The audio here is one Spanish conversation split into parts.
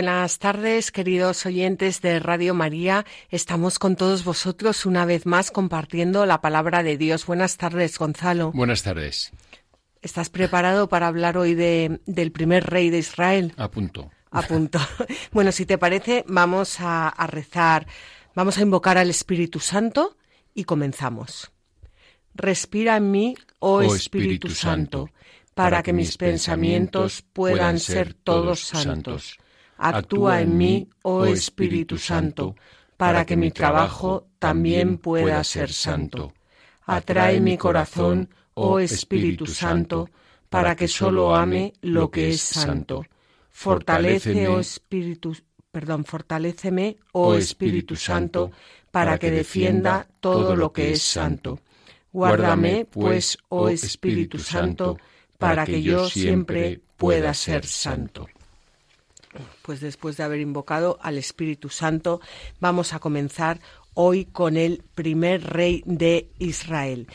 Buenas tardes, queridos oyentes de Radio María. Estamos con todos vosotros una vez más compartiendo la palabra de Dios. Buenas tardes, Gonzalo. Buenas tardes. ¿Estás preparado para hablar hoy de, del primer rey de Israel? A punto. A punto. bueno, si te parece, vamos a, a rezar, vamos a invocar al Espíritu Santo y comenzamos. Respira en mí, oh, Oh Espíritu, Espíritu Santo, Santo, para que mis pensamientos puedan ser todos santos. Actúa en mí, oh Espíritu Santo, para que mi trabajo también pueda ser santo. Atrae mi corazón, oh Espíritu Santo, para que solo ame lo que es santo. Fortalece, oh Espíritu, perdón, fortaléceme, oh Espíritu Santo, para que defienda todo lo que es santo. Guárdame, pues, oh Espíritu Santo, para que yo siempre pueda ser santo. Pues después de haber invocado al Espíritu Santo, vamos a comenzar hoy con el primer rey de Israel.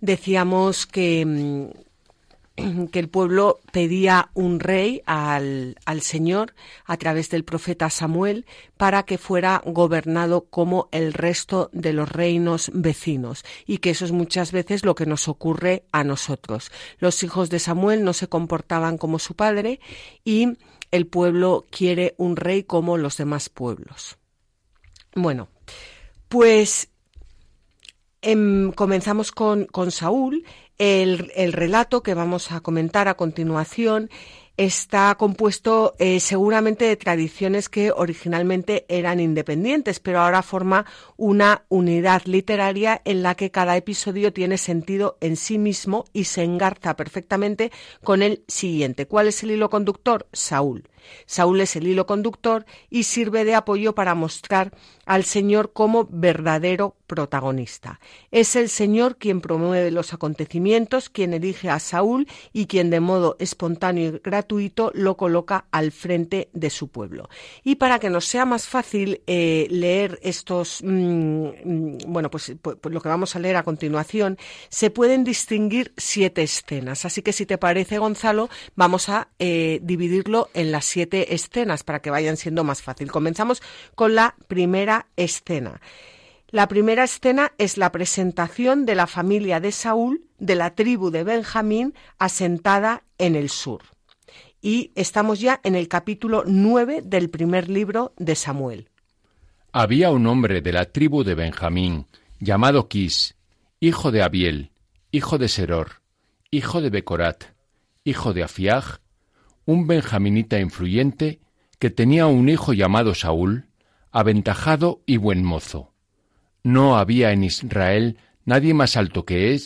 Decíamos que, mm, que el pueblo pedía un rey al, al Señor a través del profeta Samuel para que fuera gobernado como el resto de los reinos vecinos y que eso es muchas veces lo que nos ocurre a nosotros. Los hijos de Samuel no se comportaban como su padre y el pueblo quiere un rey como los demás pueblos. Bueno, pues em, comenzamos con, con Saúl. El, el, relato que vamos a comentar a continuación está compuesto eh, seguramente de tradiciones que originalmente eran independientes, pero ahora forma una unidad literaria en la que cada episodio tiene sentido en sí mismo y se engarza perfectamente con el siguiente. ¿Cuál es el hilo conductor? Saúl. Saúl es el hilo conductor y sirve de apoyo para mostrar al Señor como verdadero protagonista. Es el Señor quien promueve los acontecimientos, quien elige a Saúl y quien de modo espontáneo y gratuito lo coloca al frente de su pueblo. Y para que nos sea más fácil eh, leer estos, mmm, bueno, pues, pues, lo que vamos a leer a continuación, se pueden distinguir siete escenas. Así que si te parece, Gonzalo, vamos a eh, dividirlo en las siete escenas para que vayan siendo más fácil. Comenzamos con la primera escena. La primera escena es la presentación de la familia de Saúl, de la tribu de Benjamín, asentada en el sur. Y estamos ya en el capítulo 9 del primer libro de Samuel. Había un hombre de la tribu de Benjamín, llamado Quis, hijo de Abiel, hijo de Seror, hijo de Becorat, hijo de Afiaj, un benjaminita influyente que tenía un hijo llamado Saúl, aventajado y buen mozo. No había en Israel nadie más alto que él,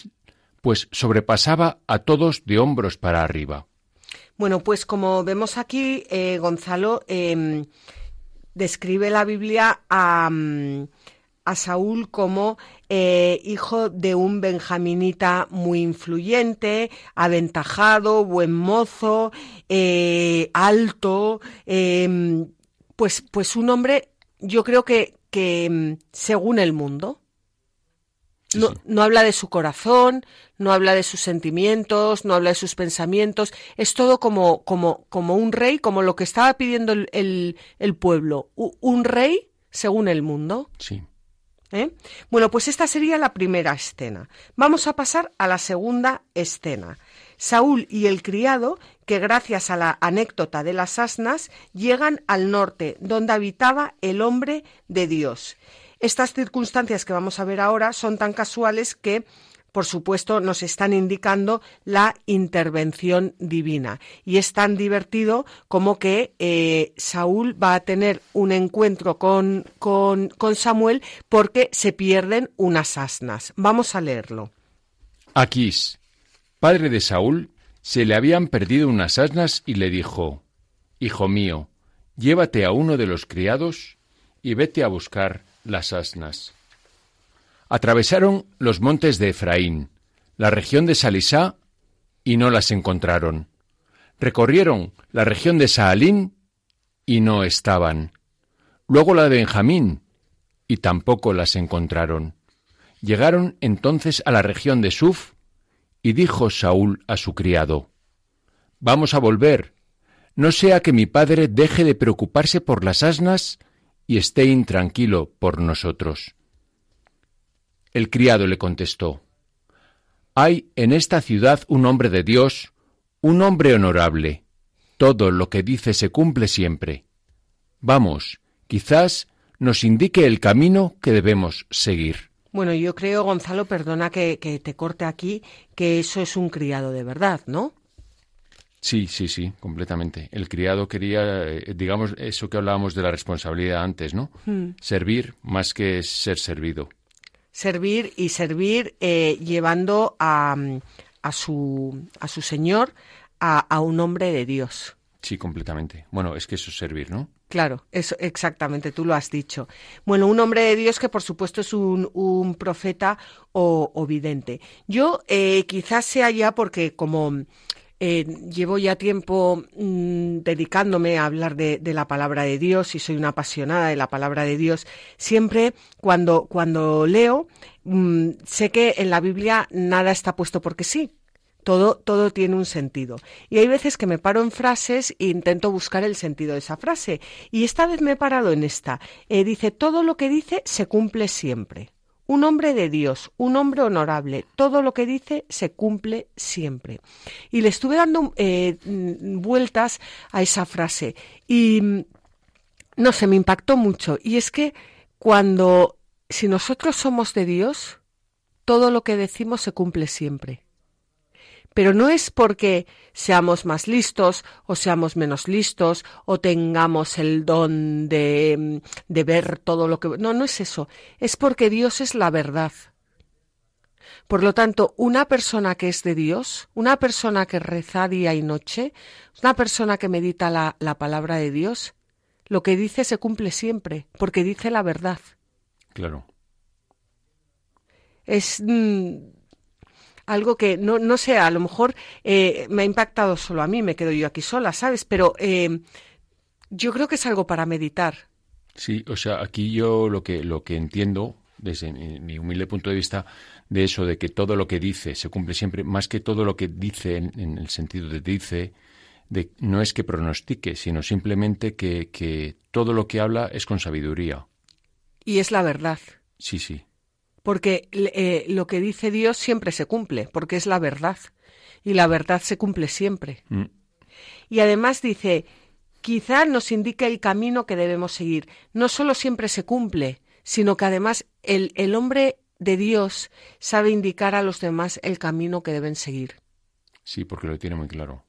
pues sobrepasaba a todos de hombros para arriba. Bueno, pues como vemos aquí, eh, Gonzalo eh, describe la Biblia a, a Saúl como eh, hijo de un benjaminita muy influyente, aventajado, buen mozo, eh, alto, eh, pues, pues un hombre, yo creo que, que según el mundo. No, no, habla de su corazón, no habla de sus sentimientos, no habla de sus pensamientos, es todo como, como, como un rey, como lo que estaba pidiendo el, el, el pueblo, un rey según el mundo. Sí. ¿Eh? Bueno, pues esta sería la primera escena. Vamos a pasar a la segunda escena. Saúl y el criado, que gracias a la anécdota de las asnas, llegan al norte, donde habitaba el hombre de Dios. Estas circunstancias que vamos a ver ahora son tan casuales que por supuesto, nos están indicando la intervención divina. Y es tan divertido como que eh, Saúl va a tener un encuentro con, con, con, Samuel porque se pierden unas asnas. Vamos a leerlo. Aquís, padre de Saúl, se le habían perdido unas asnas y le dijo, Hijo mío, llévate a uno de los criados y vete a buscar las asnas. Atravesaron los montes de Efraín, la región de Salisá, y no las encontraron. Recorrieron la región de Saalín y no estaban. Luego la de Benjamín, y tampoco las encontraron. Llegaron entonces a la región de Suf, y dijo Saúl a su criado, Vamos a volver, no sea que mi padre deje de preocuparse por las asnas y esté intranquilo por nosotros. El criado le contestó, Hay en esta ciudad un hombre de Dios, un hombre honorable. Todo lo que dice se cumple siempre. Vamos, quizás nos indique el camino que debemos seguir. Bueno, yo creo, Gonzalo, perdona que, que te corte aquí, que eso es un criado de verdad, ¿no? Sí, sí, sí, completamente. El criado quería, eh, digamos, eso que hablábamos de la responsabilidad antes, ¿no? Hmm. Servir más que ser servido. Servir y servir eh, llevando a, a, su, a su Señor a, a un hombre de Dios. Sí, completamente. Bueno, es que eso es servir, ¿no? Claro, eso exactamente, tú lo has dicho. Bueno, un hombre de Dios que por supuesto es un, un profeta o, o, vidente. Yo eh, quizás sea ya porque como eh, llevo ya tiempo mm, dedicándome a hablar de, la palabra de Dios y soy una apasionada de la palabra de Dios. Siempre cuando, cuando leo, mm, sé que en la Biblia nada está puesto porque sí. Todo, todo tiene un sentido. Y hay veces que me paro en frases e intento buscar el sentido de esa frase. Y esta vez me he parado en esta. Eh, dice, todo lo que dice se cumple siempre un hombre de Dios, un hombre honorable, todo lo que dice se cumple siempre. Y le estuve dando eh, vueltas a esa frase y no sé, me impactó mucho. Y es que cuando, si nosotros somos de Dios, todo lo que decimos se cumple siempre pero no es porque seamos más listos o seamos menos listos o tengamos el don de, de ver todo lo que... No, no es eso, es porque Dios es la verdad. Por lo tanto, una persona que es de Dios, una persona que reza día y noche, una persona que medita la, la palabra de Dios, lo que dice se cumple siempre, porque dice la verdad. Claro. Es, mm, algo que no, no sé, a lo mejor eh, me ha impactado solo a mí, me quedo yo aquí sola, ¿sabes? Pero eh, yo creo que es algo para meditar. Sí, o sea, aquí yo lo que, lo que entiendo, desde mi, humilde punto de vista, de eso, de que todo lo que dice se cumple siempre, más que todo lo que dice en, el sentido de dice, de, no es que pronostique, sino simplemente que, que todo lo que habla es con sabiduría. Y es la verdad. Sí, sí porque eh, lo que dice Dios siempre se cumple, porque es la verdad, y la verdad se cumple siempre. Mm. Y además dice, quizá nos indique el camino que debemos seguir. No solo siempre se cumple, sino que además el, el hombre de Dios sabe indicar a los demás el camino que deben seguir. Sí, porque lo tiene muy claro.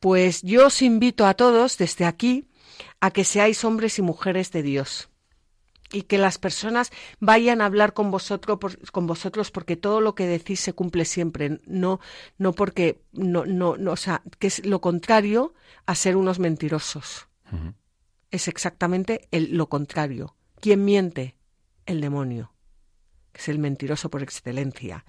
Pues yo os invito a todos desde aquí a que seáis hombres y mujeres de Dios y que las personas vayan a hablar con vosotros, con vosotros porque todo lo que decís se cumple siempre, no, no porque, no, no, no, o sea, que es lo contrario a ser unos mentirosos. Es exactamente el, lo contrario. ¿Quién miente? El demonio, que es el mentiroso por excelencia.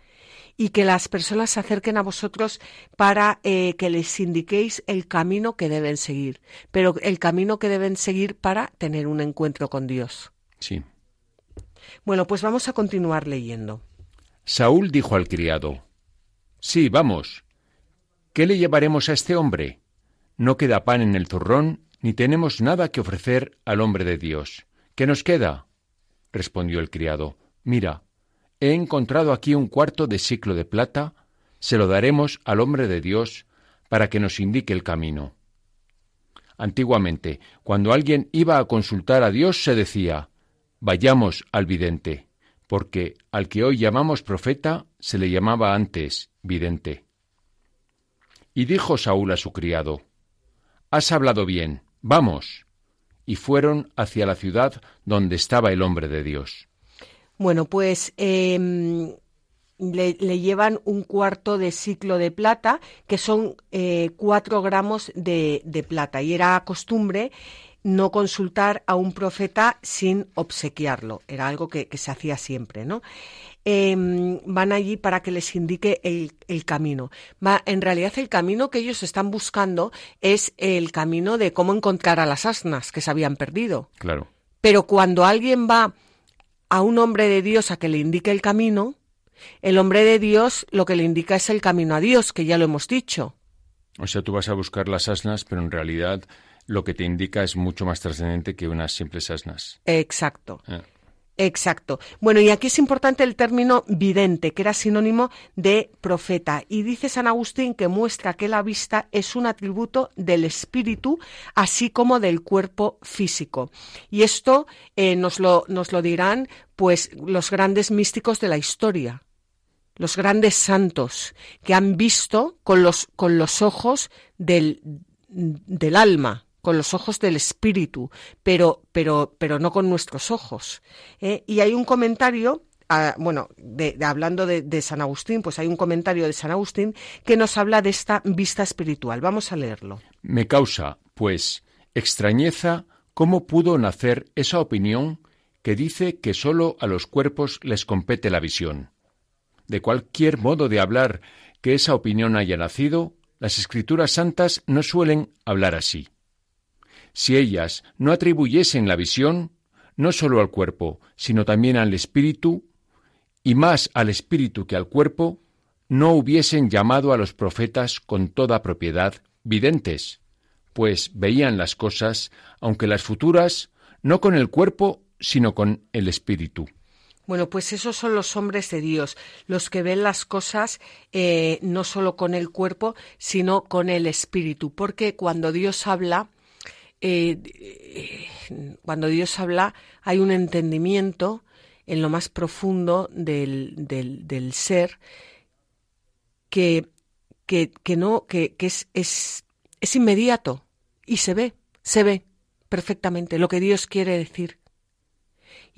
Y que las personas se acerquen a vosotros para eh, que les indiquéis el camino que deben seguir, pero el camino que deben seguir para tener un encuentro con Dios. Sí. Bueno, pues vamos a continuar leyendo. Saúl dijo al criado, Sí, vamos. ¿Qué le llevaremos a este hombre? No queda pan en el zurrón, ni tenemos nada que ofrecer al hombre de Dios. ¿Qué nos queda? respondió el criado. Mira, he encontrado aquí un cuarto de ciclo de plata, se lo daremos al hombre de Dios para que nos indique el camino. Antiguamente, cuando alguien iba a consultar a Dios, se decía, Vayamos al vidente, porque al que hoy llamamos profeta se le llamaba antes vidente. Y dijo Saúl a su criado, Has hablado bien, vamos. Y fueron hacia la ciudad donde estaba el hombre de Dios. Bueno, pues em, le, llevan un cuarto de ciclo de plata, que son eh, cuatro gramos de, plata. Y era costumbre no consultar a un profeta sin obsequiarlo. Era algo que, se hacía siempre, ¿no? Em, van allí para que les indique el, camino. en realidad el camino que ellos están buscando es el camino de cómo encontrar a las asnas que se habían perdido. Claro. Pero cuando alguien va a un hombre de Dios a que le indique el camino, el hombre de Dios lo que le indica es el camino a Dios, que ya lo hemos dicho. O sea, tú vas a buscar las asnas, pero en realidad lo que te indica es mucho más trascendente que unas simples asnas. Exacto. Ah. Exacto. Bueno, y aquí es importante el término vidente, que era sinónimo de profeta. Y dice San Agustín que muestra que la vista es un atributo del espíritu, así como del cuerpo físico. Y esto eh, nos, lo, nos lo dirán pues los grandes místicos de la historia, los grandes santos, que han visto con los, con los ojos del, del alma, con los ojos del espíritu, pero, pero, pero no con nuestros ojos. ¿eh? Y hay un comentario ah, bueno, hablando de, de, San Agustín, pues hay un comentario de San Agustín que nos habla de esta vista espiritual. Vamos a leerlo. Me causa, pues, extrañeza cómo pudo nacer esa opinión que dice que sólo a los cuerpos les compete la visión. De cualquier modo de hablar que esa opinión haya nacido, las escrituras santas no suelen hablar así. Si ellas no atribuyesen la visión, no sólo al cuerpo, sino también al espíritu, y más al espíritu que al cuerpo, no hubiesen llamado a los profetas con toda propiedad videntes, pues veían las cosas, aunque las futuras, no con el cuerpo, sino con el espíritu. Bueno, pues esos son los hombres de Dios, los que ven las cosas eh, no solo con el cuerpo, sino con el espíritu, porque cuando Dios habla, eh, cuando Dios habla, hay un entendimiento en lo más profundo del, del, ser que, que, que no, que, que es, es, es inmediato y se ve, se ve perfectamente lo que Dios quiere decir.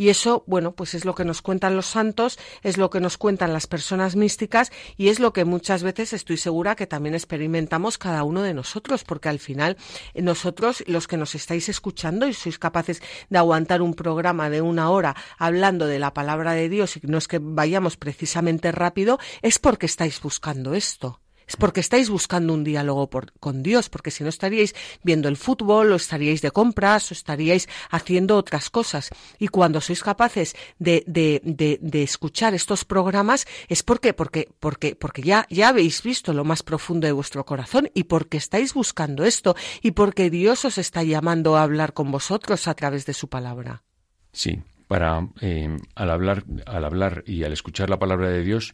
Y eso, bueno, pues es lo que nos cuentan los santos, es lo que nos cuentan las personas místicas y es lo que muchas veces estoy segura que también experimentamos cada uno de nosotros, porque al final eh, nosotros, los que nos estáis escuchando y sois capaces de aguantar un programa de una hora hablando de la palabra de Dios y no es que vayamos precisamente rápido, es porque estáis buscando esto es porque estáis buscando un diálogo con Dios, porque si no estaríais viendo el fútbol o estaríais de compras o estaríais haciendo otras cosas. Y cuando sois capaces de, de, de, escuchar estos programas es porque, porque, porque, porque ya, ya habéis visto lo más profundo de vuestro corazón y porque estáis buscando esto y porque Dios os está llamando a hablar con vosotros a través de su palabra. Sí, para eh, al hablar, al hablar y al escuchar la palabra de Dios,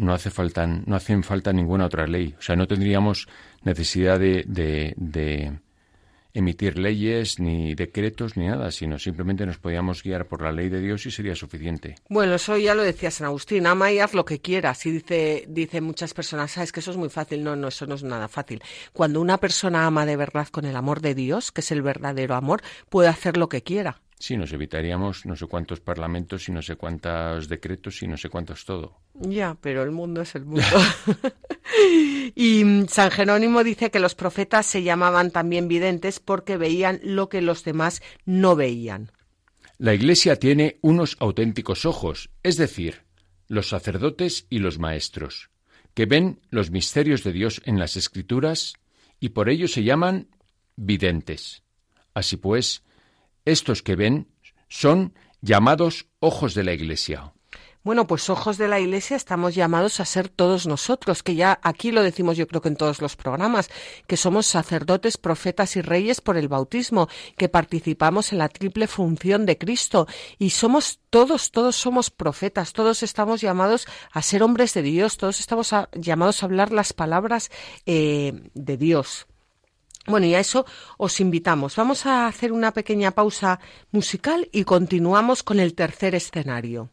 no hace falta, no hacen falta ninguna otra ley. O sea, no tendríamos necesidad de, de, emitir leyes, ni decretos, ni nada, sino simplemente nos podíamos guiar por la ley de Dios y sería suficiente. Bueno, eso ya lo decía San Agustín, ama y haz lo que quieras. Y dice, dice muchas personas, sabes que eso es muy fácil. No, no, eso no es nada fácil. Cuando una persona ama de verdad con el amor de Dios, que es el verdadero amor, puede hacer lo que quiera. Sí, nos evitaríamos no sé cuántos parlamentos y no sé cuántos decretos y no sé cuántos todo. Ya, pero el mundo es el mundo. y San Jerónimo dice que los profetas se llamaban también videntes porque veían lo que los demás no veían. La Iglesia tiene unos auténticos ojos, es decir, los sacerdotes y los maestros, que ven los misterios de Dios en las Escrituras y por ello se llaman videntes. Así pues, estos que ven son llamados ojos de la Iglesia. Bueno, pues ojos de la Iglesia estamos llamados a ser todos nosotros, que ya aquí lo decimos yo creo que en todos los programas, que somos sacerdotes, profetas y reyes por el bautismo, que participamos en la triple función de Cristo y somos todos, todos somos profetas, todos estamos llamados a ser hombres de Dios, todos estamos llamados a hablar las palabras eh, de Dios. Bueno, y a eso os invitamos. Vamos a hacer una pequeña pausa musical y continuamos con el tercer escenario.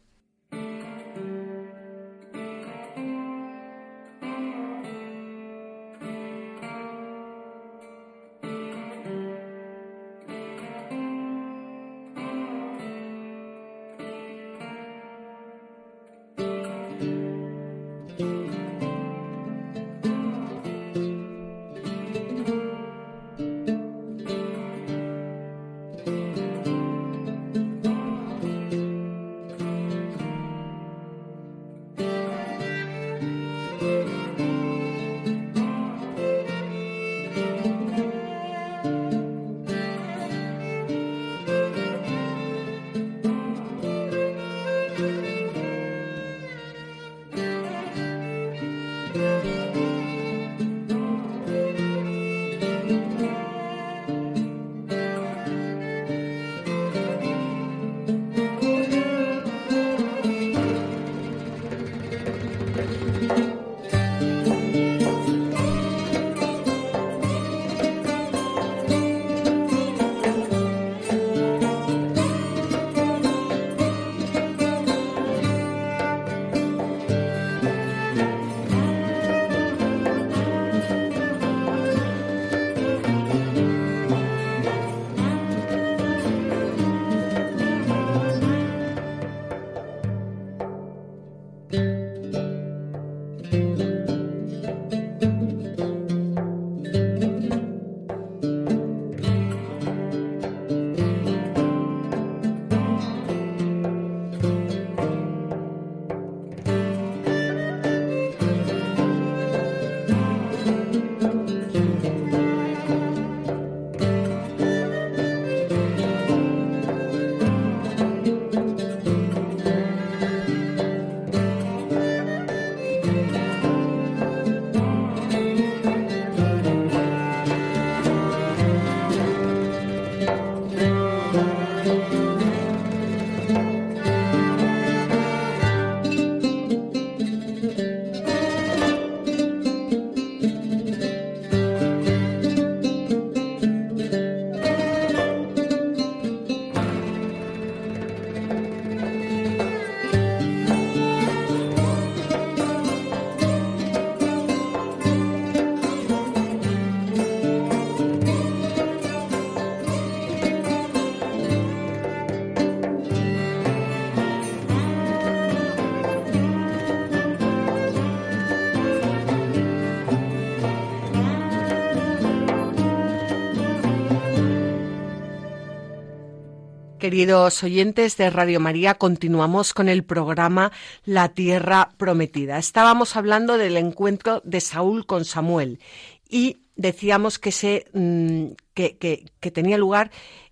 Queridos oyentes de Radio María, continuamos con el programa La Tierra Prometida. Estábamos hablando del encuentro de Saúl con Samuel y decíamos que, se, mm, que tenía lugar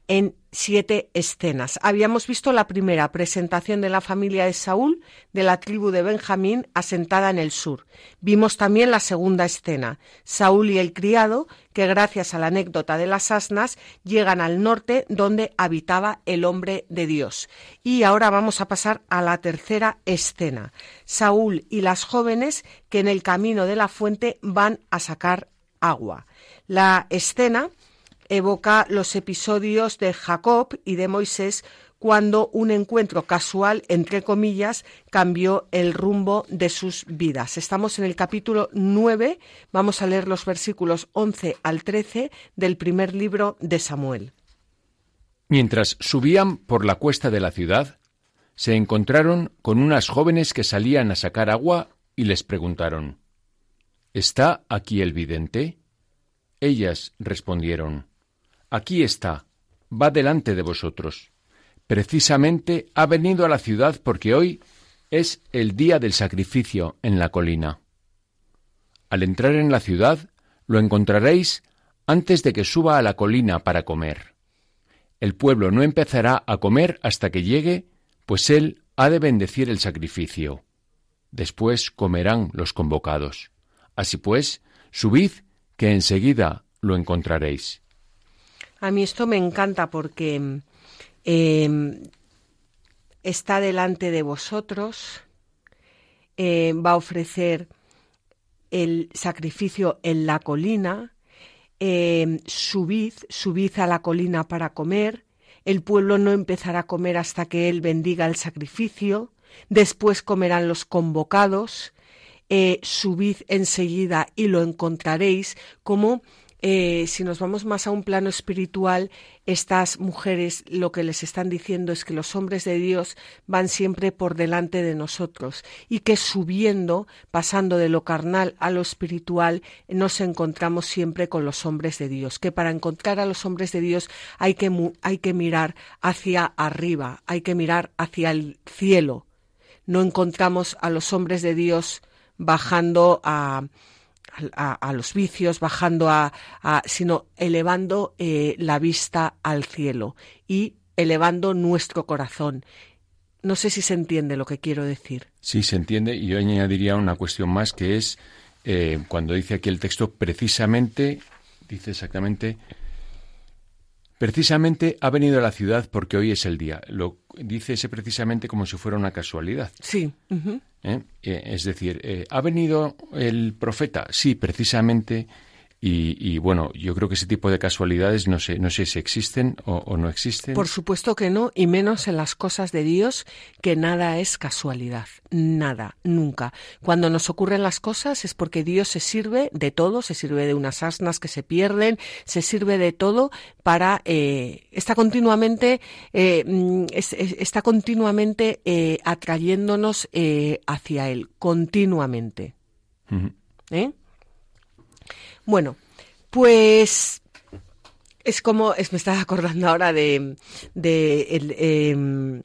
en siete escenas. Habíamos visto la primera presentación de la familia de Saúl, de la tribu de Benjamín, asentada en el sur. Vimos también la segunda escena, Saúl y el criado, que gracias a la anécdota de las asnas llegan al norte donde habitaba el hombre de Dios. Y ahora vamos a pasar a la tercera escena, Saúl y las jóvenes que en el camino de la fuente van a sacar agua. La escena evoca los episodios de Jacob y de Moisés cuando un encuentro casual, entre comillas, cambió el rumbo de sus vidas. Estamos en el capítulo 9, vamos a leer los versículos 11 al 13 del primer libro de Samuel. Mientras subían por la cuesta de la ciudad, se encontraron con unas jóvenes que salían a sacar agua y les preguntaron ¿Está aquí el vidente? Ellas respondieron Aquí está, va delante de vosotros. Precisamente ha venido a la ciudad porque hoy es el día del sacrificio en la colina. Al entrar en la ciudad, lo encontraréis antes de que suba a la colina para comer. El pueblo no empezará a comer hasta que llegue, pues él ha de bendecir el sacrificio. Después comerán los convocados. Así pues, subid, que enseguida lo encontraréis. A mí esto me encanta porque em, está delante de vosotros, eh, va a ofrecer el sacrificio en la colina, eh, subid, subid a la colina para comer, el pueblo no empezará a comer hasta que él bendiga el sacrificio, después comerán los convocados, eh, subid enseguida y lo encontraréis como eh, si nos vamos más a un plano espiritual, estas mujeres lo que les están diciendo es que los hombres de Dios van siempre por delante de nosotros y que subiendo, pasando de lo carnal a lo espiritual, nos encontramos siempre con los hombres de Dios, que para encontrar a los hombres de Dios hay que, hay que mirar hacia arriba, hay que mirar hacia el cielo. No encontramos a los hombres de Dios bajando a, a, los vicios, bajando a, sino elevando eh, la vista al cielo y elevando nuestro corazón. No sé si se entiende lo que quiero decir. Sí, se entiende y yo añadiría una cuestión más que es eh, cuando dice aquí el texto precisamente, dice exactamente, precisamente ha venido a la ciudad porque hoy es el día. Lo dice ese precisamente como si fuera una casualidad. Sí. ¿Eh? Eh, es decir, eh, ¿ha venido el profeta? Sí, precisamente y, bueno, yo creo que ese tipo de casualidades no sé, no sé si existen o, no existen. Por supuesto que no, y menos en las cosas de Dios, que nada es casualidad, nada, nunca. Cuando nos ocurren las cosas es porque Dios se sirve de todo, se sirve de unas asnas que se pierden, se sirve de todo para eh, está continuamente eh, mm, está continuamente eh, atrayéndonos hacia él, continuamente. ¿Eh? Bueno, pues es como, es, me estaba acordando ahora de, em,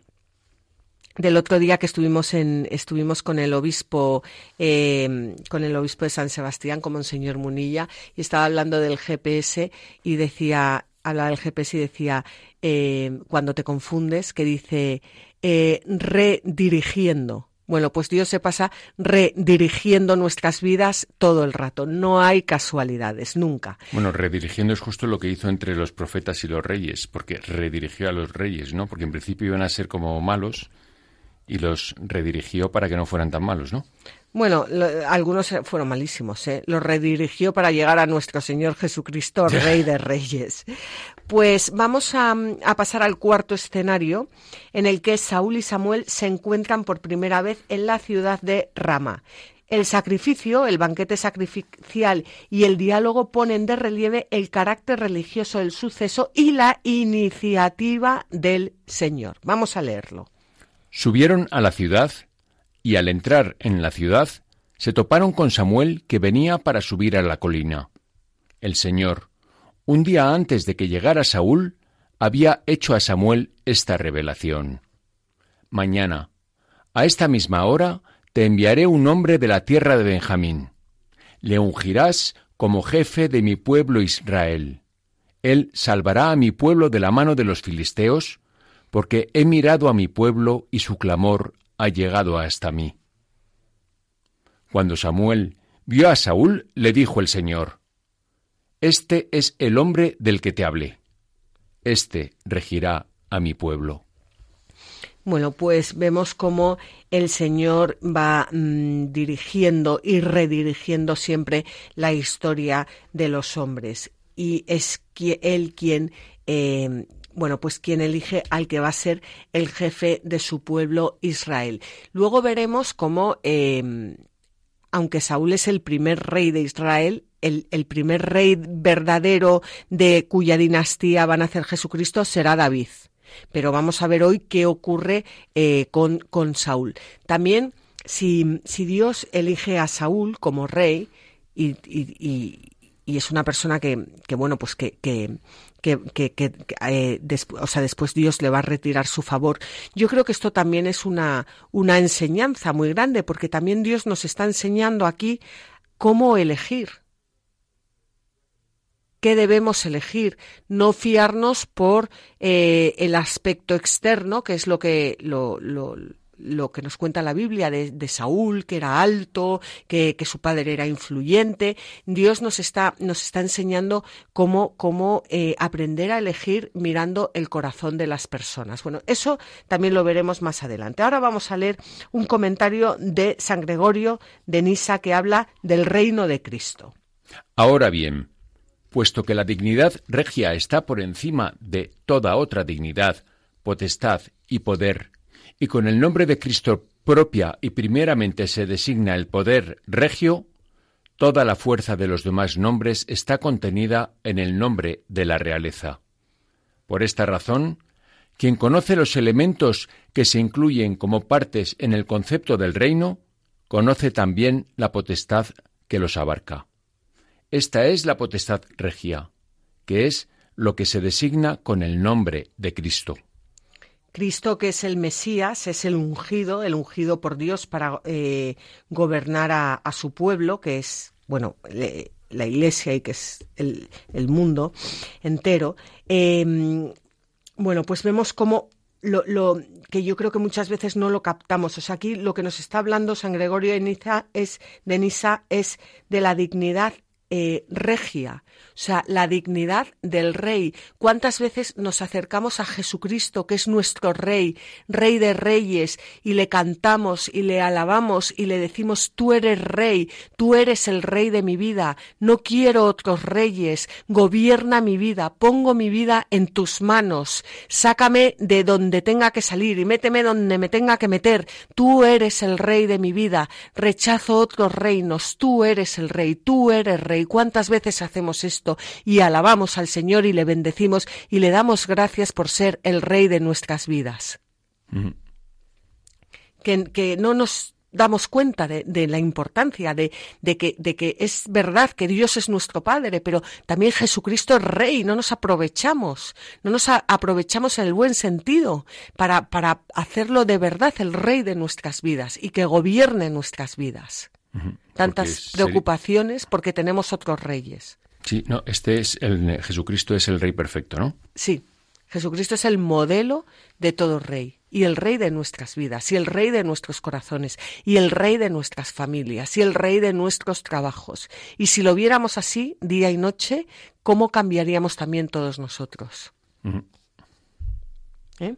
del otro día que estuvimos en estuvimos con el obispo em, con el obispo de San Sebastián como Monseñor Munilla y estaba hablando del GPS y decía hablaba del GPS y decía em, cuando te confundes que dice eh, redirigiendo bueno, pues Dios se pasa redirigiendo nuestras vidas todo el rato. No hay casualidades, nunca. Bueno, redirigiendo es justo lo que hizo entre los profetas y los reyes, porque redirigió a los reyes, ¿no? Porque en principio iban a ser como malos y los redirigió para que no fueran tan malos, ¿no? Bueno, algunos fueron malísimos, ¿eh? Los redirigió para llegar a nuestro Señor Jesucristo, Rey de Reyes. Pues vamos a, pasar al cuarto escenario, en el que Saúl y Samuel se encuentran por primera vez en la ciudad de Rama. El sacrificio, el banquete sacrificial y el diálogo ponen de relieve el carácter religioso del suceso y la iniciativa del Señor. Vamos a leerlo. Subieron a la ciudad y al entrar en la ciudad se toparon con Samuel que venía para subir a la colina. El Señor, un día antes de que llegara Saúl, había hecho a Samuel esta revelación. Mañana, a esta misma hora, te enviaré un hombre de la tierra de Benjamín. Le ungirás como jefe de mi pueblo Israel. Él salvará a mi pueblo de la mano de los filisteos, porque he mirado a mi pueblo y su clamor ha llegado hasta mí. Cuando Samuel vio a Saúl, le dijo el Señor, Este es el hombre del que te hablé. Este regirá a mi pueblo. Bueno, pues vemos cómo el Señor va mm, dirigiendo y redirigiendo siempre la historia de los hombres. Y es Él quien, eh, bueno, pues quien elige al que va a ser el jefe de su pueblo Israel. Luego veremos cómo, eh, aunque Saúl es el primer rey de Israel, el, primer rey verdadero de cuya dinastía van a hacer Jesucristo será David. Pero vamos a ver hoy qué ocurre eh, con, con, Saúl. También, si, si, Dios elige a Saúl como rey y, y, y es una persona que, que bueno, pues que, que, que, que, eh, o sea, después Dios le va a retirar su favor. Yo creo que esto también es una, una enseñanza muy grande, porque también Dios nos está enseñando aquí cómo elegir qué debemos elegir, no fiarnos por eh, el aspecto externo, que es lo que lo, lo, que nos cuenta la Biblia de, de Saúl, que era alto, que, que, su padre era influyente. Dios nos está, nos está enseñando cómo, cómo eh, aprender a elegir mirando el corazón de las personas. Bueno, eso también lo veremos más adelante. Ahora vamos a leer un comentario de San Gregorio de Nisa que habla del reino de Cristo. Ahora bien, puesto que la dignidad regia está por encima de toda otra dignidad, potestad y poder, y con el nombre de Cristo propia y primeramente se designa el poder regio, toda la fuerza de los demás nombres está contenida en el nombre de la realeza. Por esta razón, quien conoce los elementos que se incluyen como partes en el concepto del reino, conoce también la potestad que los abarca. Esta es la potestad regia, que es lo que se designa con el nombre de Cristo. Cristo, que es el Mesías, es el ungido, el ungido por Dios para eh, gobernar a, su pueblo, que es, bueno, la Iglesia y que es el, mundo entero. Em, bueno, pues vemos cómo lo, que yo creo que muchas veces no lo captamos. O sea, aquí lo que nos está hablando San Gregorio de Nisa es, de Nisa es de la dignidad eh, regia, o sea, la dignidad del rey. ¿Cuántas veces nos acercamos a Jesucristo, que es nuestro rey, rey de reyes, y le cantamos y le alabamos y le decimos, tú eres rey, tú eres el rey de mi vida, no quiero otros reyes, gobierna mi vida, pongo mi vida en tus manos, sácame de donde tenga que salir y méteme donde me tenga que meter, tú eres el rey de mi vida, rechazo otros reinos, tú eres el rey, tú eres rey y cuántas veces hacemos esto y alabamos al Señor y le bendecimos y le damos gracias por ser el Rey de nuestras vidas. que, que, no nos damos cuenta de, de la importancia de, de, que, de que es verdad que Dios es nuestro Padre, pero también Jesucristo es Rey, no nos aprovechamos, no nos aprovechamos en el buen sentido para, para hacerlo de verdad el Rey de nuestras vidas y que gobierne nuestras vidas tantas preocupaciones porque tenemos otros reyes. Sí, no, este es el Jesucristo es el rey perfecto, ¿no? Sí. Jesucristo es el modelo de todo rey y el rey de nuestras vidas y el rey de nuestros corazones y el rey de nuestras familias y el rey de nuestros trabajos. Y si lo viéramos así día y noche, ¿cómo cambiaríamos también todos nosotros? ¿Eh?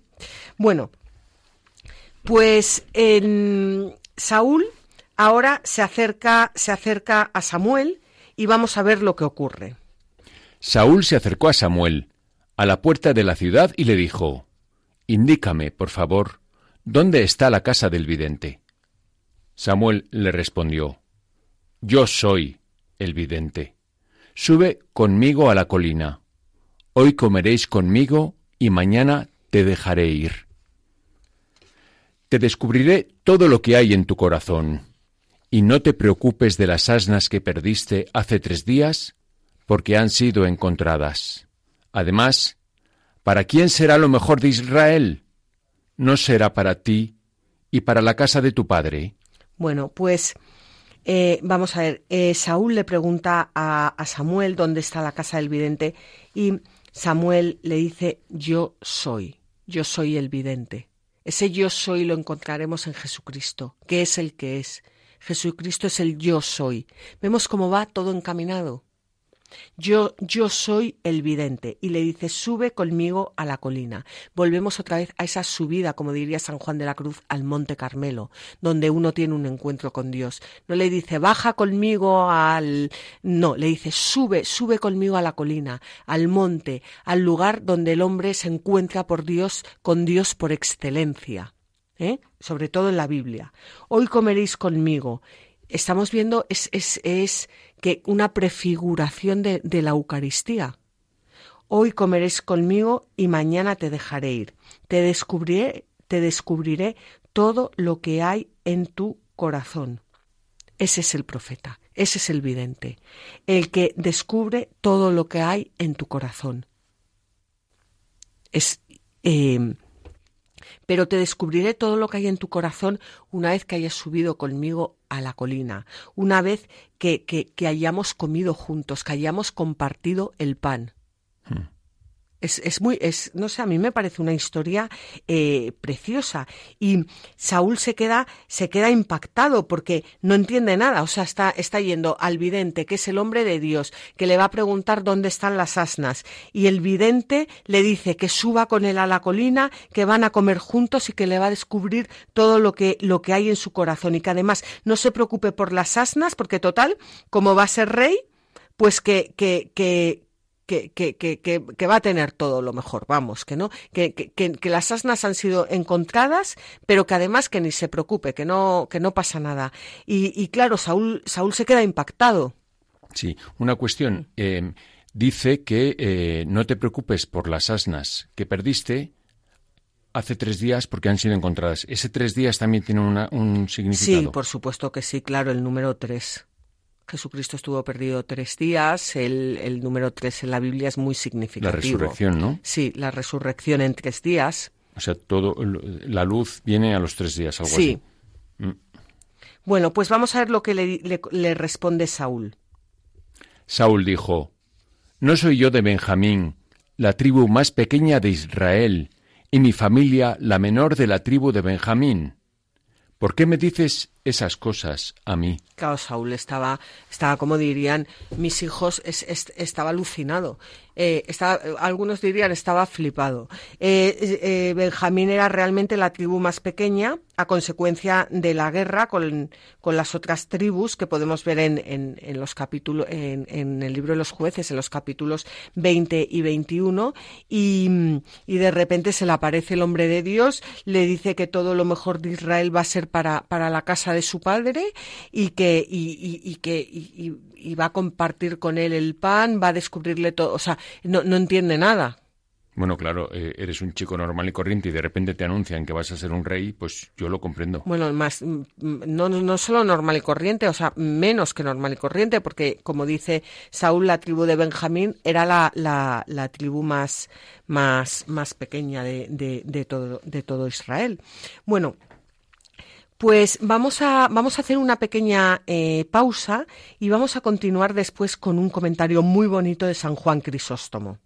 Bueno, pues en Saúl Ahora se acerca, se acerca a Samuel y vamos a ver lo que ocurre. Saúl se acercó a Samuel a la puerta de la ciudad y le dijo, Indícame, por favor, ¿dónde está la casa del vidente? Samuel le respondió, Yo soy el vidente. Sube conmigo a la colina. Hoy comeréis conmigo y mañana te dejaré ir. Te descubriré todo lo que hay en tu corazón y no te preocupes de las asnas que perdiste hace tres días, porque han sido encontradas. Además, ¿Para quién será lo mejor de Israel? ¿No será para ti y para la casa de tu padre? Bueno, pues eh, vamos a ver, eh, Saúl le pregunta a, a Samuel dónde está la casa del vidente y Samuel le dice, yo soy, yo soy el vidente. Ese yo soy lo encontraremos en Jesucristo, que es el que es. Jesucristo es el yo soy. Vemos cómo va todo encaminado. Yo, yo soy el vidente. Y le dice, sube conmigo a la colina. Volvemos otra vez a esa subida, como diría San Juan de la Cruz, al Monte Carmelo, donde uno tiene un encuentro con Dios. No le dice, baja conmigo al... No, le dice, sube, sube conmigo a la colina, al monte, al lugar donde el hombre se encuentra por Dios, con Dios por excelencia. ¿Eh? sobre todo en la Biblia. Hoy comeréis conmigo estamos viendo es, es, es que una prefiguración de, la Eucaristía. Hoy comeréis conmigo y mañana te dejaré ir. Te descubriré, te descubriré todo lo que hay en tu corazón. Ese es el profeta, ese es el vidente, el que descubre todo lo que hay en tu corazón. Es, eh, pero te descubriré todo lo que hay en tu corazón una vez que hayas subido conmigo a la colina, una vez que, que, hayamos comido juntos, que hayamos compartido el pan. Es, es, muy, es, no sé, a mí me parece una historia eh, preciosa. Y Saúl se queda, se queda impactado porque no entiende nada. O sea, está, está yendo al vidente, que es el hombre de Dios, que le va a preguntar dónde están las asnas. Y el vidente le dice que suba con él a la colina, que van a comer juntos y que le va a descubrir todo lo que, lo que hay en su corazón. Y que además no se preocupe por las asnas, porque total, como va a ser rey, pues que, que, que, que, que, que, que, va a tener todo lo mejor, vamos, que no, que, que, las asnas han sido encontradas, pero que además que ni se preocupe, que no, que no pasa nada. Y, y claro, Saúl, Saúl se queda impactado. Sí, una cuestión. Eh, dice que eh, no te preocupes por las asnas que perdiste hace tres días porque han sido encontradas. ¿Ese tres días también tiene una, un significado? Sí, por supuesto que sí, claro, el número tres. Jesucristo estuvo perdido tres días, el, el, número tres en la Biblia es muy significativo. La resurrección, ¿no? Sí, la resurrección en tres días. O sea, todo, la luz viene a los tres días, algo sí. así. Mm. Bueno, pues vamos a ver lo que le, le, le responde Saúl. Saúl dijo, No soy yo de Benjamín, la tribu más pequeña de Israel, y mi familia la menor de la tribu de Benjamín. ¿Por qué me dices esas cosas a mí? Claro, Saúl estaba, estaba como dirían mis hijos, estaba alucinado. Eh, algunos dirían estaba flipado. Eh, eh, Benjamín era realmente la tribu más pequeña a consecuencia de la guerra con, con las otras tribus que podemos ver en, en, en los capítulos, en, en, el libro de los jueces, en los capítulos 20 y 21, y, y de repente se le aparece el hombre de Dios, le dice que todo lo mejor de Israel va a ser para, para la casa de su padre y que, y, y, que y, va a compartir con él el pan, va a descubrirle todo, o sea, no, no entiende nada. Bueno, claro, eh, eres un chico normal y corriente y de repente te anuncian que vas a ser un rey, pues yo lo comprendo. Bueno, más, mm, no, no solo normal y corriente, o sea, menos que normal y corriente, porque como dice Saúl, la tribu de Benjamín era la, la, la tribu más, más, más pequeña de, de, de, todo, de todo Israel. Bueno, pues vamos a, vamos a hacer una pequeña eh, pausa y vamos a continuar después con un comentario muy bonito de San Juan Crisóstomo.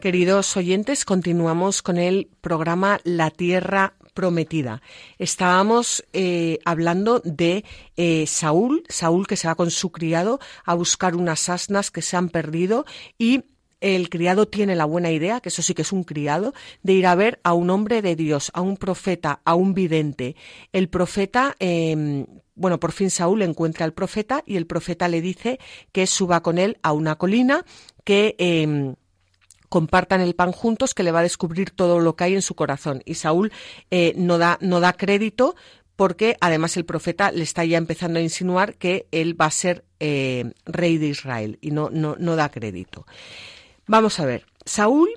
Queridos oyentes, continuamos con el programa La Tierra Prometida. Estábamos eh, hablando de eh, Saúl, Saúl que se va con su criado a buscar unas asnas que se han perdido y el criado tiene la buena idea, que eso sí que es un criado, de ir a ver a un hombre de Dios, a un profeta, a un vidente. El profeta, em, bueno, por fin Saúl encuentra al profeta y el profeta le dice que suba con él a una colina, que em, compartan el pan juntos, que le va a descubrir todo lo que hay en su corazón. Y Saúl eh, no, da, no da crédito porque además el profeta le está ya empezando a insinuar que él va a ser eh, rey de Israel y no, no, no da crédito. Vamos a ver, Saúl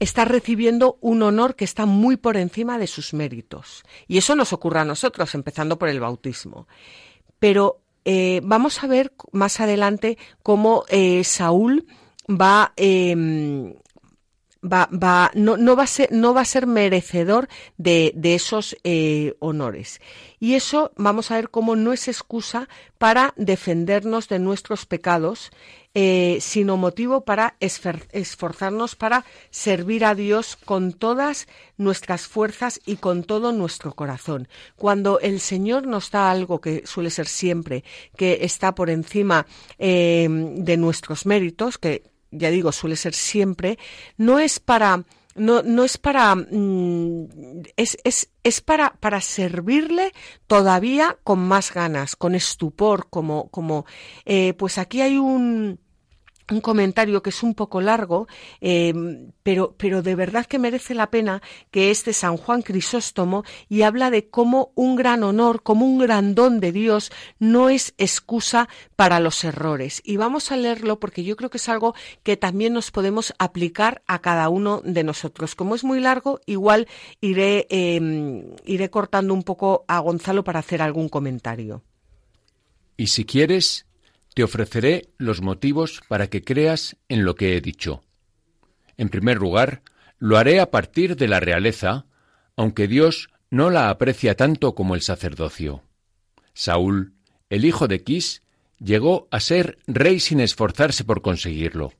está recibiendo un honor que está muy por encima de sus méritos. Y eso nos ocurre a nosotros, empezando por el bautismo. Pero eh, vamos a ver más adelante cómo Saúl va, eh, va, va no, no, va a ser, no va a ser merecedor de, de esos eh, honores. Y eso vamos a ver cómo no es excusa para defendernos de nuestros pecados, eh, sino motivo para esforzarnos para servir a Dios con todas nuestras fuerzas y con todo nuestro corazón. Cuando el Señor nos da algo que suele ser siempre, que está por encima eh, de nuestros méritos, que ya digo, suele ser siempre, no es para no, no es para mm, es, es, es, para, para servirle todavía con más ganas, con estupor, como, como eh, pues aquí hay un un comentario que es un poco largo, em, pero, pero de verdad que merece la pena, que es de San Juan Crisóstomo y habla de cómo un gran honor, como un gran don de Dios, no es excusa para los errores. Y vamos a leerlo porque yo creo que es algo que también nos podemos aplicar a cada uno de nosotros. Como es muy largo, igual iré, em, iré cortando un poco a Gonzalo para hacer algún comentario. Y si quieres, te ofreceré los motivos para que creas en lo que he dicho. En primer lugar, lo haré a partir de la realeza, aunque Dios no la aprecia tanto como el sacerdocio. Saúl, el hijo de Quis, llegó a ser rey sin esforzarse por conseguirlo.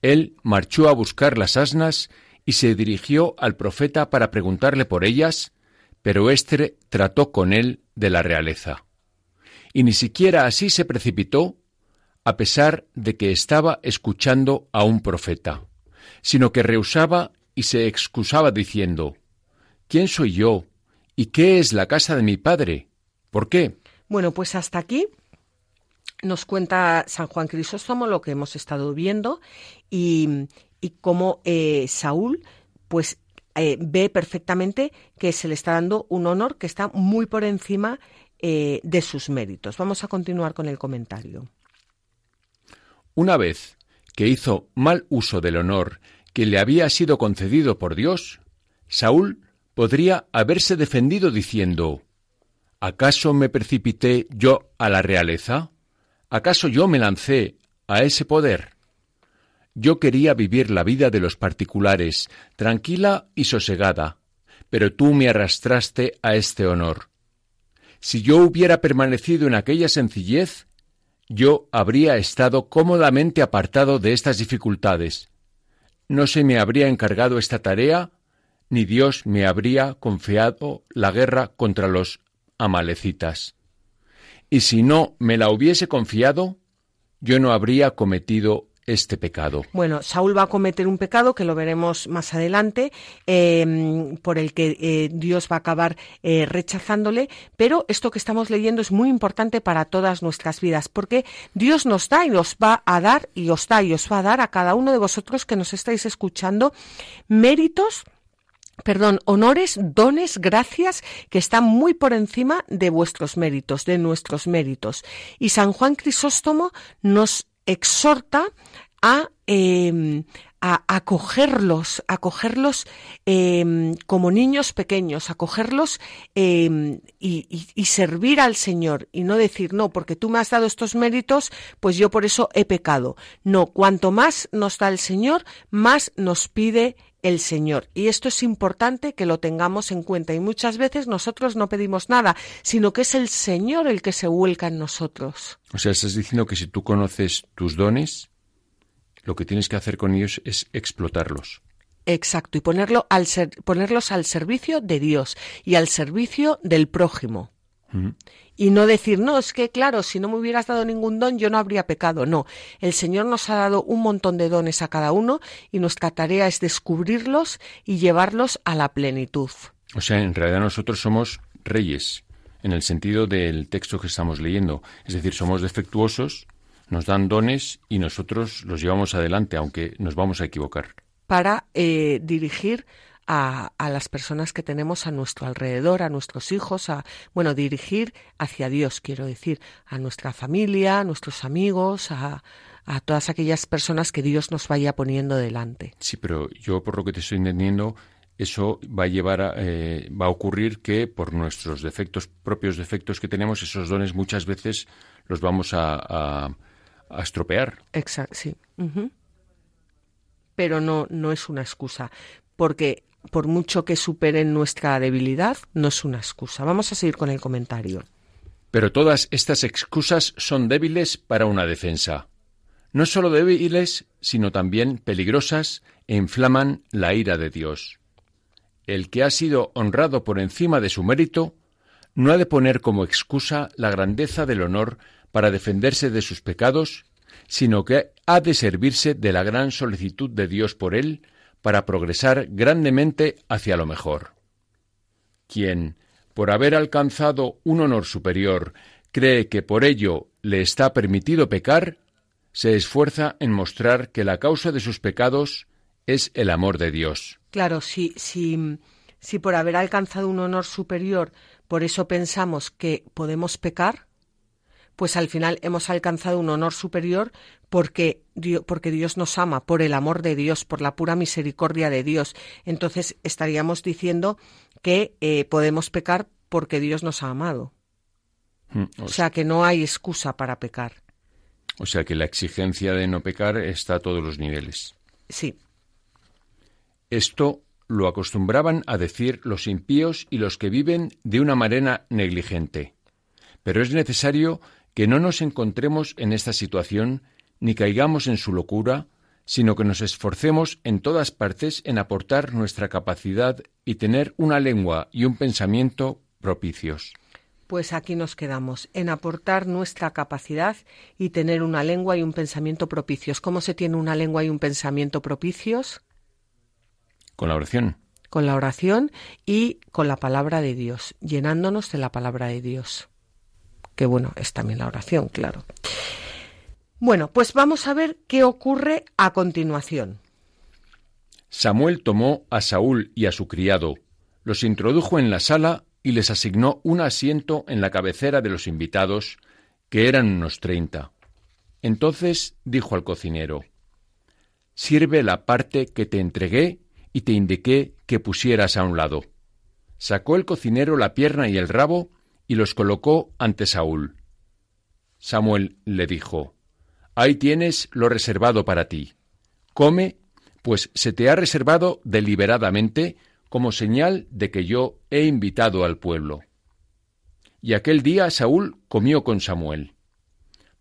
Él marchó a buscar las asnas y se dirigió al profeta para preguntarle por ellas, pero éste trató con él de la realeza y ni siquiera así se precipitó, a pesar de que estaba escuchando a un profeta, sino que rehusaba y se excusaba diciendo ¿Quién soy yo? ¿Y qué es la casa de mi padre? ¿Por qué? Bueno, pues hasta aquí nos cuenta San Juan Crisóstomo lo que hemos estado viendo y, y cómo eh, Saúl pues eh, ve perfectamente que se le está dando un honor que está muy por encima eh, de sus méritos. Vamos a continuar con el comentario. Una vez que hizo mal uso del honor que le había sido concedido por Dios, Saúl podría haberse defendido diciendo ¿Acaso me precipité yo a la realeza? ¿Acaso yo me lancé a ese poder? Yo quería vivir la vida de los particulares, tranquila y sosegada, pero tú me arrastraste a este honor. Si yo hubiera permanecido en aquella sencillez, yo habría estado cómodamente apartado de estas dificultades. No se me habría encargado esta tarea, ni Dios me habría confiado la guerra contra los amalecitas. Y si no me la hubiese confiado, yo no habría cometido este pecado. Bueno, Saúl va a cometer un pecado que lo veremos más adelante, em, por el que eh, Dios va a acabar eh, rechazándole, pero esto que estamos leyendo es muy importante para todas nuestras vidas, porque Dios nos da y nos va a dar, y os da y os va a dar a cada uno de vosotros que nos estáis escuchando méritos perdón, honores, dones, gracias que están muy por encima de vuestros méritos, de nuestros méritos. Y San Juan Crisóstomo nos exhorta a, eh, a acogerlos, acogerlos em, como niños pequeños, acogerlos em, y, y, servir al Señor y no decir, no, porque tú me has dado estos méritos, pues yo por eso he pecado. No, cuanto más nos da el Señor, más nos pide el Señor. Y esto es importante que lo tengamos en cuenta. Y muchas veces nosotros no pedimos nada, sino que es el Señor el que se vuelca en nosotros. O sea, estás diciendo que si tú conoces tus dones, lo que tienes que hacer con ellos es explotarlos. Exacto, y ponerlo al ponerlos al servicio de Dios y al servicio del prójimo. Y no decir, no, es que claro, si no me hubieras dado ningún don, yo no habría pecado. No, el Señor nos ha dado un montón de dones a cada uno y nuestra tarea es descubrirlos y llevarlos a la plenitud. O sea, en realidad nosotros somos reyes, en el sentido del texto que estamos leyendo. Es decir, somos defectuosos, nos dan dones y nosotros los llevamos adelante, aunque nos vamos a equivocar. Para eh, dirigir a, las personas que tenemos a nuestro alrededor, a nuestros hijos, a, bueno, dirigir hacia Dios, quiero decir, a nuestra familia, a nuestros amigos, a, a todas aquellas personas que Dios nos vaya poniendo delante. Sí, pero yo por lo que te estoy entendiendo, eso va a llevar a, eh, va a ocurrir que por nuestros defectos, propios defectos que tenemos, esos dones muchas veces los vamos a, a, estropear. Exacto, sí. Pero no, no es una excusa, porque por mucho que superen nuestra debilidad, no es una excusa. Vamos a seguir con el comentario. Pero todas estas excusas son débiles para una defensa. No solo débiles, sino también peligrosas e inflaman la ira de Dios. El que ha sido honrado por encima de su mérito no ha de poner como excusa la grandeza del honor para defenderse de sus pecados, sino que ha de servirse de la gran solicitud de Dios por él para progresar grandemente hacia lo mejor. Quien, por haber alcanzado un honor superior, cree que por ello le está permitido pecar, se esfuerza en mostrar que la causa de sus pecados es el amor de Dios. Claro, si, si, si por haber alcanzado un honor superior, por eso pensamos que podemos pecar, pues al final hemos alcanzado un honor superior porque Dios, porque Dios nos ama, por el amor de Dios, por la pura misericordia de Dios. Entonces estaríamos diciendo que eh, podemos pecar porque Dios nos ha amado. Mm, o sea que no hay excusa para pecar. O sea que la exigencia de no pecar está a todos los niveles. Sí. Esto lo acostumbraban a decir los impíos y los que viven de una manera negligente. Pero es necesario que no nos encontremos en esta situación ni caigamos en su locura, sino que nos esforcemos en todas partes en aportar nuestra capacidad y tener una lengua y un pensamiento propicios. Pues aquí nos quedamos, en aportar nuestra capacidad y tener una lengua y un pensamiento propicios. ¿Cómo se tiene una lengua y un pensamiento propicios? Con la oración. Con la oración y con la palabra de Dios, llenándonos de la palabra de Dios que bueno, es también la oración, claro. Bueno, pues vamos a ver qué ocurre a continuación. Samuel tomó a Saúl y a su criado, los introdujo en la sala y les asignó un asiento en la cabecera de los invitados, que eran unos treinta. Entonces dijo al cocinero, Sirve la parte que te entregué y te indiqué que pusieras a un lado. Sacó el cocinero la pierna y el rabo y los colocó ante Saúl. Samuel le dijo, Ahí tienes lo reservado para ti. Come, pues se te ha reservado deliberadamente como señal de que yo he invitado al pueblo. Y aquel día Saúl comió con Samuel.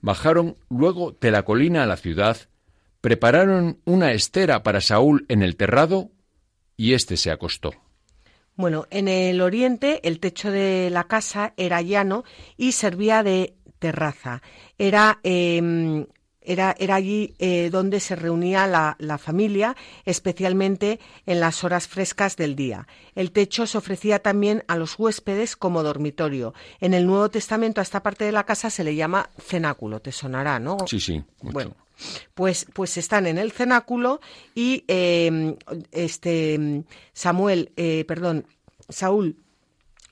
Bajaron luego de la colina a la ciudad, prepararon una estera para Saúl en el terrado, y éste se acostó. Bueno, en el oriente el techo de la casa era llano y servía de terraza. Era em, era, era, allí eh, donde se reunía la, la, familia, especialmente en las horas frescas del día. El techo se ofrecía también a los huéspedes como dormitorio. En el Nuevo Testamento a esta parte de la casa se le llama cenáculo, te sonará, ¿no? Sí, sí. Bueno, pues, pues están en el cenáculo y em, este Samuel, eh, perdón, Saúl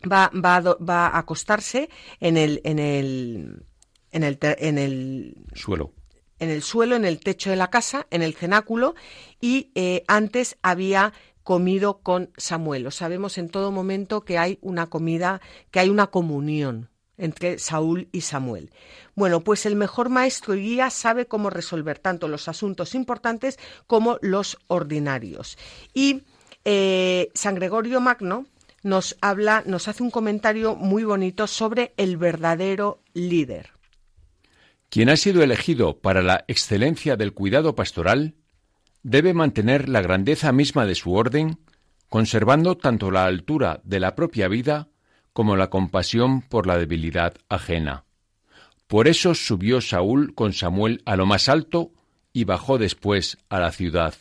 va, va, va, a acostarse en el, en el, en el, en el suelo. En el suelo, en el techo de la casa, en el cenáculo, y eh, antes había comido con Samuel. sabemos en todo momento que hay una comida, que hay una comunión entre Saúl y Samuel. Bueno, pues el mejor maestro y guía sabe cómo resolver tanto los asuntos importantes como los ordinarios. Y eh, San Gregorio Magno nos habla, nos hace un comentario muy bonito sobre el verdadero líder. Quien ha sido elegido para la excelencia del cuidado pastoral debe mantener la grandeza misma de su orden, conservando tanto la altura de la propia vida como la compasión por la debilidad ajena. Por eso subió Saúl con Samuel a lo más alto y bajó después a la ciudad.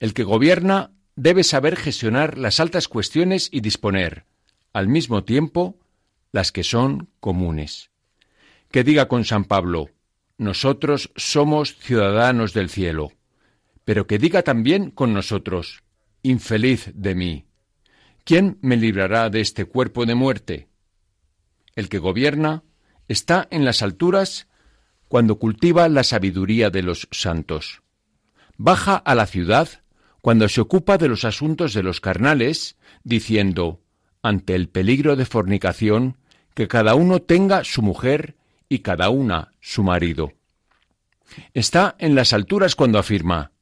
El que gobierna debe saber gestionar las altas cuestiones y disponer, al mismo tiempo, las que son comunes. Que diga con San Pablo, nosotros somos ciudadanos del cielo, pero que diga también con nosotros, infeliz de mí. ¿Quién me librará de este cuerpo de muerte? El que gobierna está en las alturas cuando cultiva la sabiduría de los santos. Baja a la ciudad cuando se ocupa de los asuntos de los carnales, diciendo, ante el peligro de fornicación, que cada uno tenga su mujer y cada una su marido. Está en las alturas cuando afirma,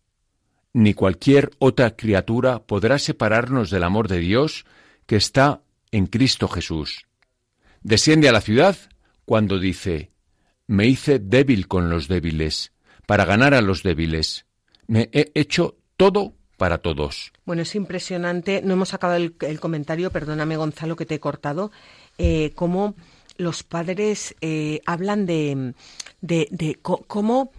ni cualquier otra criatura podrá separarnos del amor de Dios que está en Cristo Jesús. Desciende a la ciudad cuando dice, me hice débil con los débiles, para ganar a los débiles. Me he hecho todo para todos. Bueno, es impresionante. No hemos acabado el, comentario, perdóname Gonzalo que te he cortado, eh, cómo los padres eh, hablan de, de, de cómo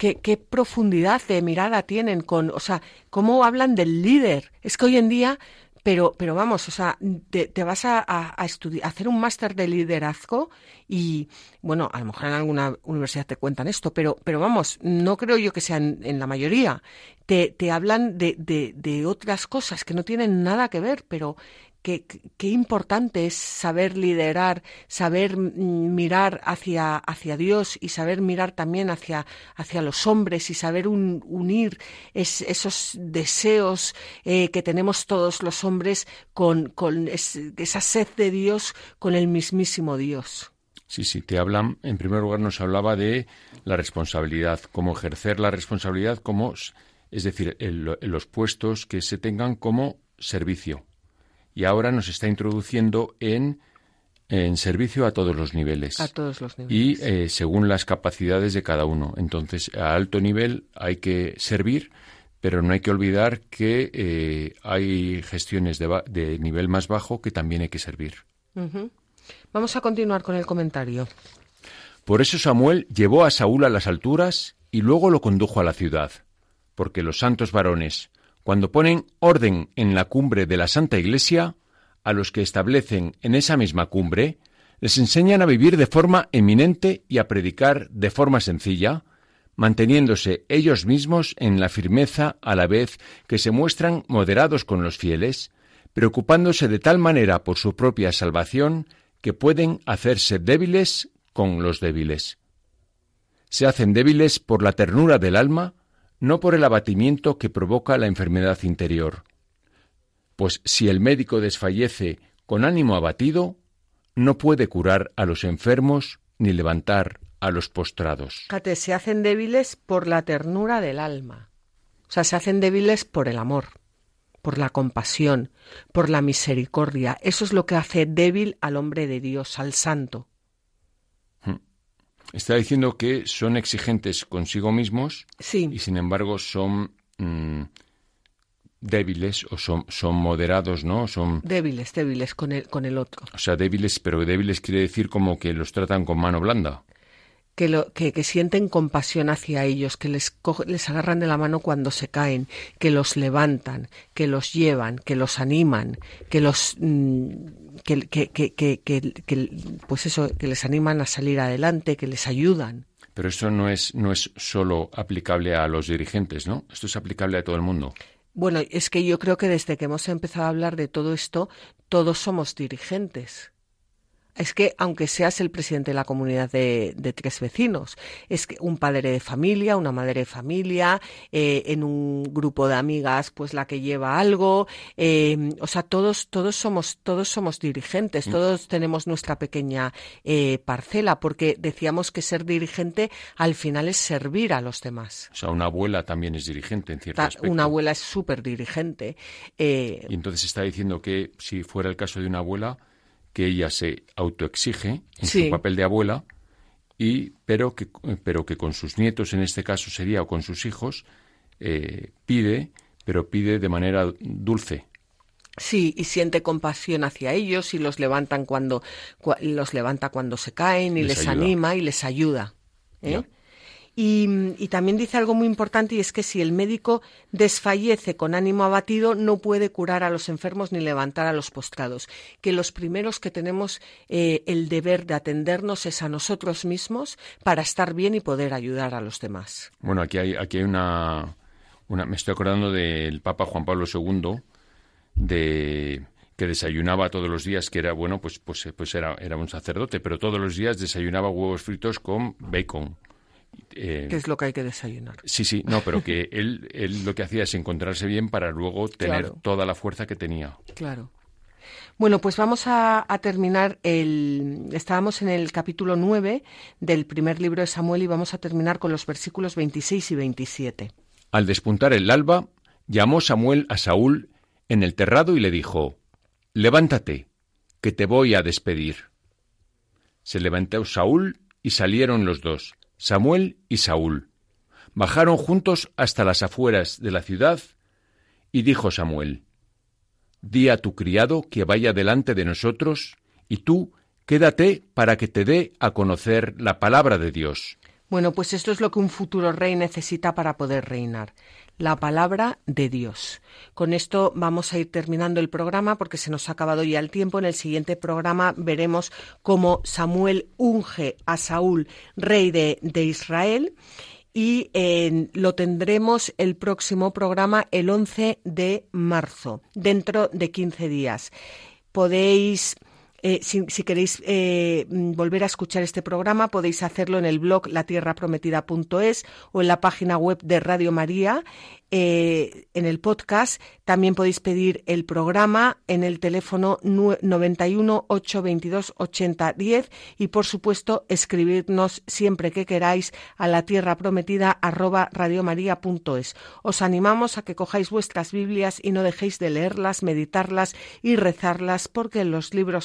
qué, profundidad de mirada tienen con, o sea, cómo hablan del líder. Es que hoy en día, pero, pero vamos, o sea, te, vas a, a, hacer un máster de liderazgo y, bueno, a lo mejor en alguna universidad te cuentan esto, pero, pero vamos, no creo yo que sean en la mayoría. Te, te hablan de, de otras cosas que no tienen nada que ver, pero qué, importante es saber liderar, saber mirar hacia, hacia Dios y saber mirar también hacia, hacia los hombres y saber unir esos deseos eh, que tenemos todos los hombres con, con esa sed de Dios, con el mismísimo Dios. Sí, sí, te hablan, en primer lugar nos hablaba de la responsabilidad, cómo ejercer la responsabilidad, como, es decir, los puestos que se tengan como servicio y ahora nos está introduciendo en, en servicio a todos los niveles. A todos los niveles. Y eh, según las capacidades de cada uno. Entonces, a alto nivel hay que servir, pero no hay que olvidar que eh, hay gestiones de, de, nivel más bajo que también hay que servir. Vamos a continuar con el comentario. Por eso Samuel llevó a Saúl a las alturas y luego lo condujo a la ciudad, porque los santos varones, cuando ponen orden en la cumbre de la Santa Iglesia, a los que establecen en esa misma cumbre, les enseñan a vivir de forma eminente y a predicar de forma sencilla, manteniéndose ellos mismos en la firmeza a la vez que se muestran moderados con los fieles, preocupándose de tal manera por su propia salvación que pueden hacerse débiles con los débiles. Se hacen débiles por la ternura del alma, no por el abatimiento que provoca la enfermedad interior. Pues si el médico desfallece con ánimo abatido, no puede curar a los enfermos ni levantar a los postrados. Fíjate, se hacen débiles por la ternura del alma. O sea, se hacen débiles por el amor, por la compasión, por la misericordia. Eso es lo que hace débil al hombre de Dios, al santo. Está diciendo que son exigentes consigo mismos y sin embargo son mm, débiles o son, son moderados, ¿no? Son débiles, débiles con el, con el otro. O sea, débiles, pero débiles quiere decir como que los tratan con mano blanda que, lo, que, que, sienten compasión hacia ellos, que les, les agarran de la mano cuando se caen, que los levantan, que los llevan, que los animan, que los mm, que, que, pues eso, que les animan a salir adelante, que les ayudan. Pero eso no es, no es solo aplicable a los dirigentes, ¿no? Esto es aplicable a todo el mundo. Bueno, es que yo creo que desde que hemos empezado a hablar de todo esto, todos somos dirigentes es que aunque seas el presidente de la comunidad de, tres vecinos, es que un padre de familia, una madre de familia, eh, en un grupo de amigas, pues la que lleva algo, eh, o sea, todos, todos somos, todos somos dirigentes, mm. todos tenemos nuestra pequeña eh, parcela, porque decíamos que ser dirigente al final es servir a los demás. O sea, una abuela también es dirigente en cierto aspecto. Una abuela es súper dirigente. y entonces está diciendo que si fuera el caso de una abuela, que ella se autoexige en su papel de abuela y pero que pero que con sus nietos en este caso sería o con sus hijos eh, pide pero pide de manera dulce Sí, y siente compasión hacia ellos y los levantan cuando los levanta cuando se caen y les, anima y les ayuda. ¿eh? Y, también dice algo muy importante y es que si el médico desfallece con ánimo abatido, no puede curar a los enfermos ni levantar a los postrados. Que los primeros que tenemos eh, el deber de atendernos es a nosotros mismos para estar bien y poder ayudar a los demás. Bueno, aquí hay, aquí hay una, una me estoy acordando del Papa Juan Pablo II, de que desayunaba todos los días, que era, bueno, pues, pues, pues era, era un sacerdote, pero todos los días desayunaba huevos fritos con bacon. Eh, ¿Qué es lo que hay que desayunar? Sí, sí, no, pero que él, él lo que hacía es encontrarse bien para luego tener toda la fuerza que tenía. Claro. Bueno, pues vamos a, terminar el. Estábamos en el capítulo 9 del primer libro de Samuel y vamos a terminar con los versículos 26 y 27. Al despuntar el alba, llamó Samuel a Saúl en el terrado y le dijo: Levántate, que te voy a despedir. Se levantó Saúl y salieron los dos. Samuel y Saúl. Bajaron juntos hasta las afueras de la ciudad, y dijo Samuel, Di a tu criado que vaya delante de nosotros, y tú quédate para que te dé a conocer la palabra de Dios. Bueno, pues esto es lo que un futuro rey necesita para poder reinar la palabra de Dios. Con esto vamos a ir terminando el programa porque se nos ha acabado ya el tiempo. En el siguiente programa veremos cómo Samuel unge a Saúl rey de, Israel y lo tendremos el próximo programa el 11 de marzo, dentro de 15 días. Podéis eh, si, queréis eh, volver a escuchar este programa, podéis hacerlo en el blog latierraprometida.es o en la página web de Radio María eh, en el podcast. También podéis pedir el programa en el teléfono 91 822 8010 y por supuesto escribirnos siempre que queráis a la tierra. Os animamos a que cojáis vuestras Biblias y no dejéis de leerlas, meditarlas y rezarlas porque los libros